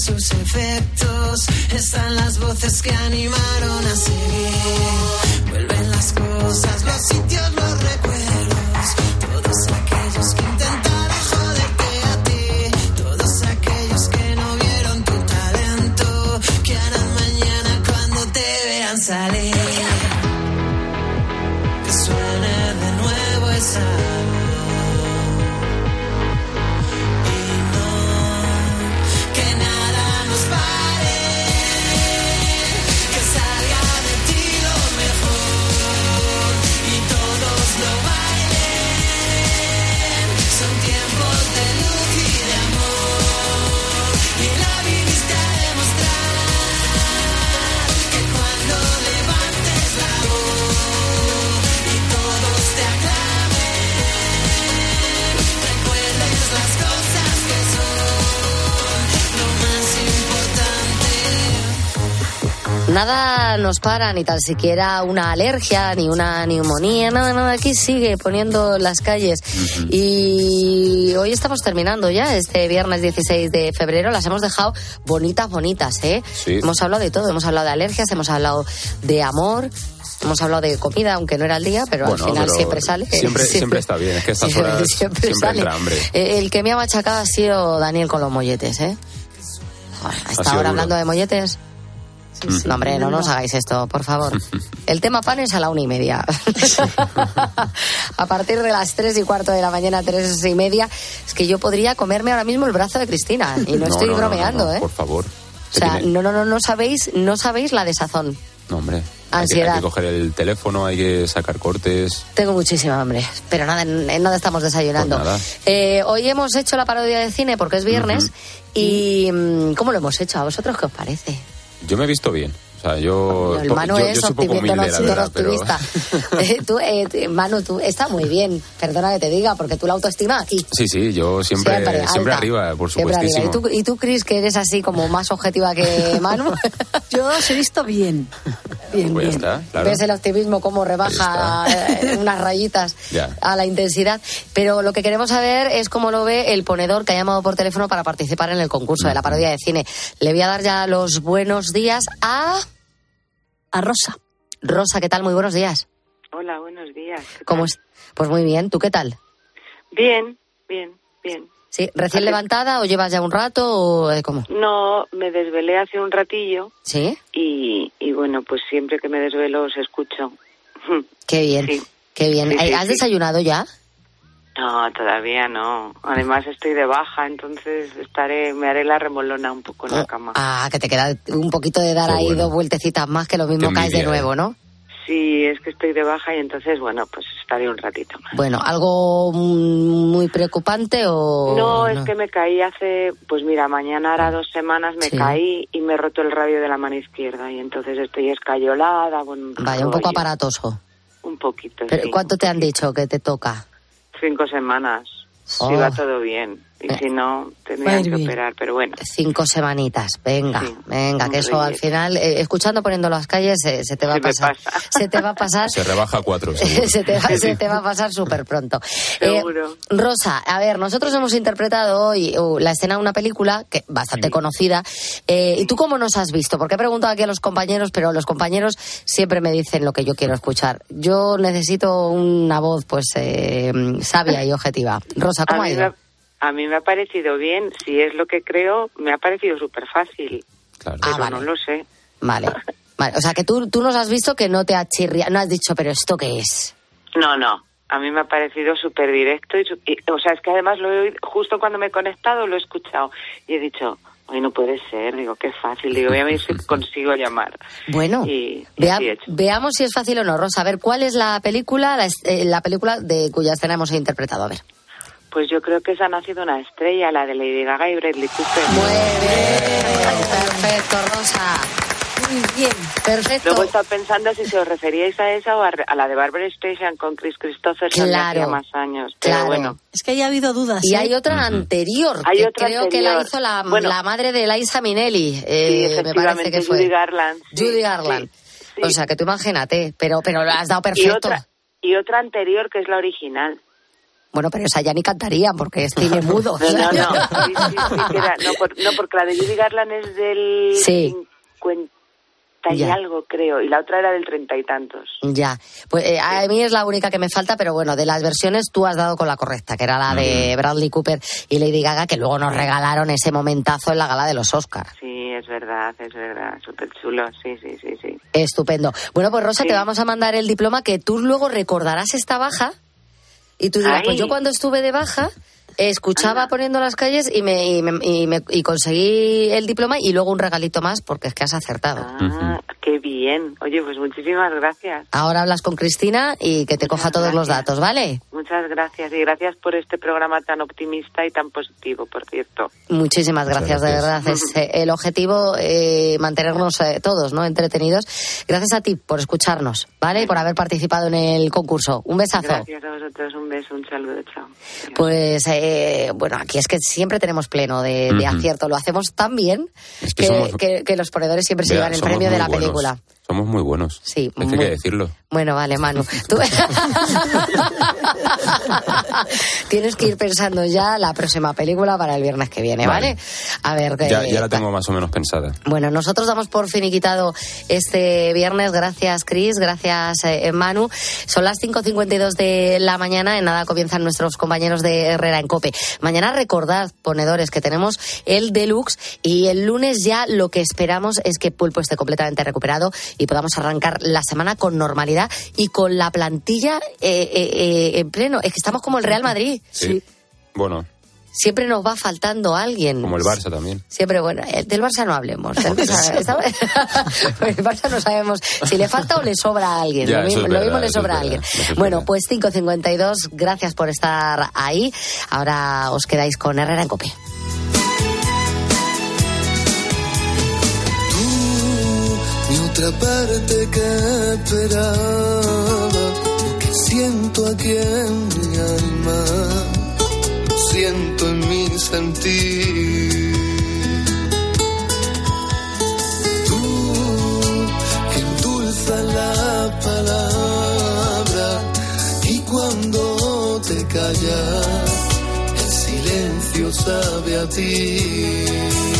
sus efectos. Están las voces que animaron a seguir. Vuelven las cosas, los sitios, los recuerdos. Nada nos para, ni tan siquiera una alergia, ni una neumonía, nada, nada. Aquí sigue poniendo las calles. Y hoy estamos terminando ya, este viernes 16 de febrero. Las hemos dejado bonitas, bonitas, ¿eh? Sí. Hemos hablado de todo. Hemos hablado de alergias, hemos hablado de amor, hemos hablado de comida, aunque no era el día, pero Bueno, al final pero siempre sale. Siempre, siempre está bien, es que estas Siempre- horas siempre siempre, sale. entra hambre. Eh, El que me ha machacado ha sido Daniel con los molletes, ¿eh? Joder, a esta sido hora duro. hablando de molletes. No, hombre, no nos hagáis esto, por favor. El tema pan es a la una y media. a partir de las tres y cuarto de la mañana, tres y media, es que yo podría comerme ahora mismo el brazo de Cristina. Y no, estoy no, bromeando, no, ¿eh? Por favor. O sea, no, no, no, no sabéis, no sabéis la desazón. No, hombre. Hay que, hay Ansiedad. que coger el teléfono, hay que sacar cortes. Tengo muchísima hambre, pero nada, en, en nada estamos desayunando. Pues nada. Eh, hoy hemos hecho la parodia de cine porque es viernes y mm, ¿cómo lo hemos hecho? ¿A vosotros qué os parece? Yo me he visto bien. O sea, yo, el po- Manu yo, es yo optimista, no, verdad, pero optimista. Eh, tú, eh, Manu, tú está muy bien, perdona que te diga, porque tú la autoestima aquí. sí, sí, yo siempre, Siempre, siempre, arriba, por Siempre arriba. supuestísimo. ¿Y tú, ¿Y tú, Cris, que eres así como más objetiva que Manu? Yo os he visto bien. Bien, Pues ya bien. está, claro. Ves el optimismo cómo rebaja eh, unas rayitas Ya. a la intensidad. Pero lo que queremos saber es cómo lo ve el ponedor que ha llamado por teléfono para participar en el concurso de la parodia de cine. Le voy a dar ya los buenos días a... A Rosa. Rosa, ¿qué tal? Muy buenos días. Hola, buenos días. ¿Qué ¿Cómo es? Pues muy bien. ¿Tú qué tal? Bien, bien, bien. ¿Sí? ¿Recién levantada o llevas ya un rato o eh, cómo? No, me desvelé hace un ratillo ¿Sí? y, y bueno, pues siempre que me desvelo os escucho. Qué bien. Sí. Qué bien. Sí, sí, ¿Has desayunado ya? No, todavía no. Además estoy de baja, entonces estaré, me haré la remolona un poco en la cama. Ah, que te queda un poquito de dar Qué ahí bueno. dos vueltecitas más que lo mismo Qué caes de envidia, nuevo, ¿no? Sí, es que estoy de baja y entonces, bueno, pues estaré un ratito más. Bueno, ¿algo mm, muy preocupante o...? No, es que me caí hace, pues mira, mañana hará dos semanas me Sí. caí y me he roto el radio de la mano izquierda y entonces estoy escayolada, bueno, Vaya, un poco rollo. aparatoso. Un poquito, Pero, sí. ¿Cuánto te han dicho que te toca? Cinco semanas. Si va todo bien. Y si no, tendrían ir que bien. operar, pero bueno. Cinco semanitas, venga, venga, que eso al final, eh, escuchando poniendo las calles, eh, se te va a Se pasar. pasa. Se te va a pasar. Se rebaja a cuatro. seguro. se, te va, se te va a pasar súper pronto. Seguro. Eh, Rosa, a ver, nosotros hemos interpretado hoy uh, la escena de una película que bastante conocida. Eh, ¿Y tú cómo nos has visto? Porque he preguntado aquí a los compañeros, pero los compañeros siempre me dicen lo que yo quiero escuchar. Yo necesito una voz, pues, eh, sabia y objetiva. Rosa, ¿cómo a, ha ido? A mí me ha parecido bien. Si es lo que creo, me ha parecido súper fácil. Pero Ah, vale. no lo sé. Vale. Vale, o sea que tú, tú nos has visto que no te ha chirriado, no has dicho, pero ¿esto qué es? No, no. A mí me ha parecido súper directo. Y, o sea, es que además lo he oído, justo cuando me he conectado lo he escuchado. Y he dicho, ay, no puede ser. Digo, qué fácil. Digo, voy a ver si consigo llamar. Bueno, Y, y vea- así he hecho. veamos si es fácil o no, Rosa. A ver, ¿cuál es la película, la, eh, la película de cuya escena hemos interpretado? A ver. Pues yo creo que esa ha nacido una estrella, la de Lady Gaga y Bradley Cooper. Perfecto, Rosa. Muy bien, perfecto. Luego estaba pensando si se os referíais a esa o a, a la de Barbara Streisand con Chris Christopherson de Claro, hacía más años. Pero claro. bueno, Es que ya ha habido dudas. Y ¿eh? hay otra anterior, Hay que otra creo que la hizo la, Bueno. la madre de Liza Minnelli, sí, eh, me parece efectivamente, que fue. Judy Garland. sí, Judy Garland. sí, O sea, que tú imagínate, pero, pero lo has dado Y perfecto. otra, y otra anterior que es la original. Bueno, pero esa ya ni cantaría porque es cine mudo. No, no, no. Sí, sí, sí, que era- no, por- no, porque la de Judy Garland es del Sí. 50 y Ya. algo, creo, y la otra era del treinta y tantos. Ya, pues eh, a mí es la única que me falta, pero bueno, de las versiones tú has dado con la correcta, que era la de Bradley Cooper y Lady Gaga, que luego nos regalaron ese momentazo en la gala de los Oscars. Sí, es verdad, es verdad, súper chulo, sí, sí, sí, sí. Estupendo. Bueno, pues Rosa, Sí. te vamos a mandar el diploma que tú luego recordarás esta baja y tú dirás, Ay. pues yo cuando estuve de baja escuchaba poniendo las calles y me, y, me- y me- y conseguí el diploma y luego un regalito más porque es que has acertado. Ah, qué bien. Oye, pues muchísimas gracias. Ahora hablas con Cristina y que te coja todos los gracias. datos, ¿vale? Muchas gracias y gracias por este programa tan optimista y tan positivo, por cierto. Muchísimas gracias, de verdad. Es eh, el objetivo eh, mantenernos eh, todos ¿no? entretenidos. Gracias a ti por escucharnos, ¿vale? Y por haber participado en el concurso. Un besazo. Gracias a vosotros, un beso, un saludo, chao. Pues eh, bueno, aquí es que siempre tenemos pleno de, acierto. Lo hacemos tan bien Es que que, somos- que- que los ponedores siempre se llevan el premio de la buenos. película. Somos muy buenos. Sí, hay muy- que decirlo. Bueno, vale, Manu. Tú- Tienes que ir pensando ya la próxima película para el viernes que viene, ¿vale? Vale. A ver, Ya, eh, ya la tengo más o menos pensada. Bueno, nosotros damos por finiquitado este viernes. Gracias, Cris. Gracias, eh, Manu. Son las 5.52 de la mañana. En nada comienzan nuestros compañeros de Herrera en Cope. Mañana recordad, ponedores, que tenemos el Deluxe y el lunes ya lo que esperamos es que Pulpo esté completamente recuperado y podamos arrancar la semana con normalidad y con la plantilla eh, eh, eh, en pleno. Es que estamos como el Real Madrid. Sí. Bueno, Siempre nos va faltando alguien. como el Barça también. Siempre, bueno, eh, del Barça no hablemos. Del Barça, está- el Barça no sabemos si le falta o le sobra a alguien. Ya, lo mismo, es lo verdad, mismo le sobra a alguien. es Bueno, pues 5.52, gracias por estar ahí. Ahora os quedáis con Herrera en Cope. Otra parte que esperaba, que siento aquí en mi alma, siento en mi sentir. Tú que endulzas la palabra y cuando te callas, el silencio sabe a ti.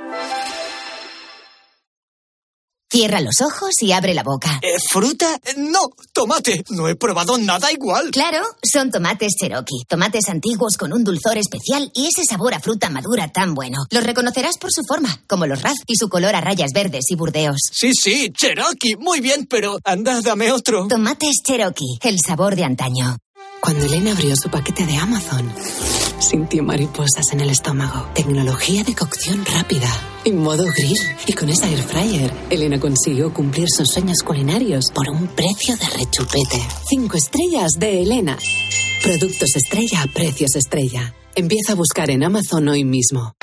Cierra los ojos y abre la boca. Eh, ¿Fruta? No, tomate. No he probado nada igual. Claro, son tomates Cherokee. Tomates antiguos con un dulzor especial y ese sabor a fruta madura tan bueno. Los reconocerás por su forma, como los raz y su color a rayas verdes y burdeos. Sí, sí, Cherokee. Muy bien, pero anda, dame otro. Tomates Cherokee, el sabor de antaño. Cuando Elena abrió su paquete de Amazon, sintió mariposas en el estómago. Tecnología de cocción rápida y modo grill. Y con esa air fryer, Elena consiguió cumplir sus sueños culinarios por un precio de rechupete. Cinco estrellas de Elena. Productos estrella a precios estrella. Empieza a buscar en Amazon hoy mismo.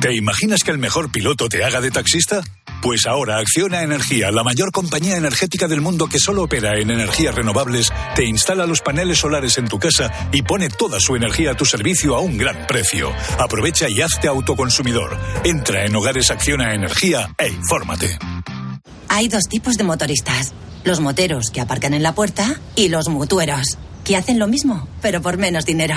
¿Te imaginas que el mejor piloto te haga de taxista? Pues ahora Acciona Energía, la mayor compañía energética del mundo que solo opera en energías renovables, te instala los paneles solares en tu casa y pone toda su energía a tu servicio a un gran precio. Aprovecha y hazte autoconsumidor. Entra en Hogares Acciona Energía e infórmate. Hay dos tipos de motoristas. Los moteros que aparcan en la puerta y los mutueros, que hacen lo mismo, pero por menos dinero.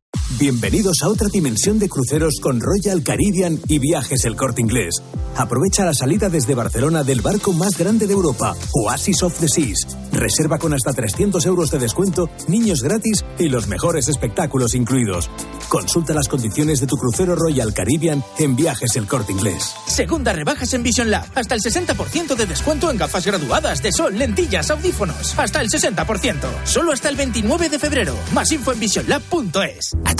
Bienvenidos a otra dimensión de cruceros con Royal Caribbean y Viajes El Corte Inglés. Aprovecha la salida desde Barcelona del barco más grande de Europa, Oasis of the Seas. Reserva con hasta 300 euros de descuento, niños gratis y los mejores espectáculos incluidos. Consulta las condiciones de tu crucero Royal Caribbean en Viajes El Corte Inglés. Segunda rebajas en Vision Lab. Hasta el 60% de descuento en gafas graduadas de sol, lentillas, audífonos. Hasta el 60%. Solo hasta el 29 de febrero. Más info en visionlab.es.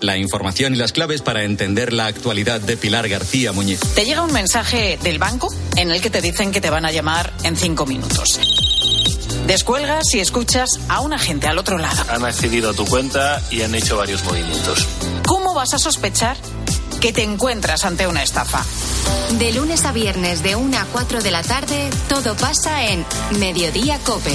La información y las claves para entender la actualidad de Pilar García Muñiz. Te llega un mensaje del banco en el que te dicen que te van a llamar en cinco minutos. Descuelgas y escuchas a un agente al otro lado. Han accedido a tu cuenta y han hecho varios movimientos. ¿Cómo vas a sospechar que te encuentras ante una estafa? De lunes a viernes de 1 a 4 de la tarde, todo pasa en Mediodía Cope.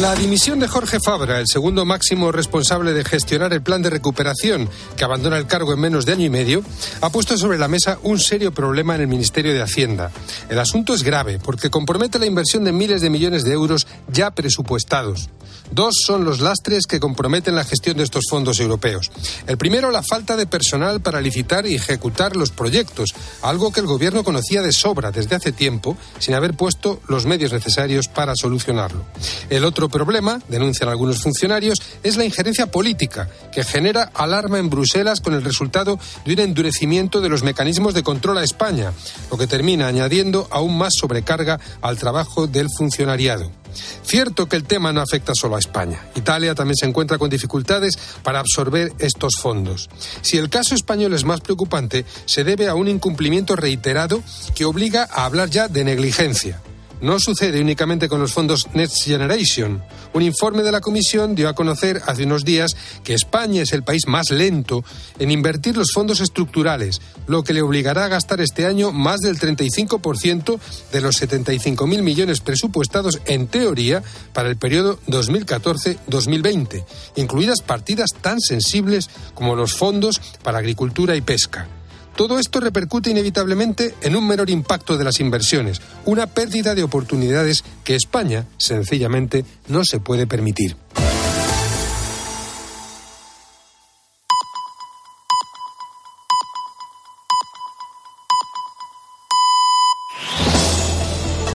La dimisión de Jorge Fabra, el segundo máximo responsable de gestionar el plan de recuperación, que abandona el cargo en menos de año y medio, ha puesto sobre la mesa un serio problema en el Ministerio de Hacienda. El asunto es grave porque compromete la inversión de miles de millones de euros ya presupuestados. Dos son los lastres que comprometen la gestión de estos fondos europeos. El primero, la falta de personal para licitar y ejecutar los proyectos, algo que el Gobierno conocía de sobra desde hace tiempo, sin haber puesto los medios necesarios para solucionarlo. El otro problema, denuncian algunos funcionarios, es la injerencia política, que genera alarma en Bruselas con el resultado de un endurecimiento de los mecanismos de control a España, lo que termina añadiendo aún más sobrecarga al trabajo del funcionariado. Cierto que el tema no afecta solo a España. Italia también se encuentra con dificultades para absorber estos fondos. Si el caso español es más preocupante, se debe a un incumplimiento reiterado que obliga a hablar ya de negligencia. No sucede únicamente con los fondos Next Generation. Un informe de la Comisión dio a conocer hace unos días que España es el país más lento en invertir los fondos estructurales, lo que le obligará a gastar este año más del 35% de los 75.000 millones presupuestados en teoría para el periodo 2014-2020, incluidas partidas tan sensibles como los fondos para agricultura y pesca. Todo esto repercute inevitablemente en un menor impacto de las inversiones, una pérdida de oportunidades que España sencillamente no se puede permitir.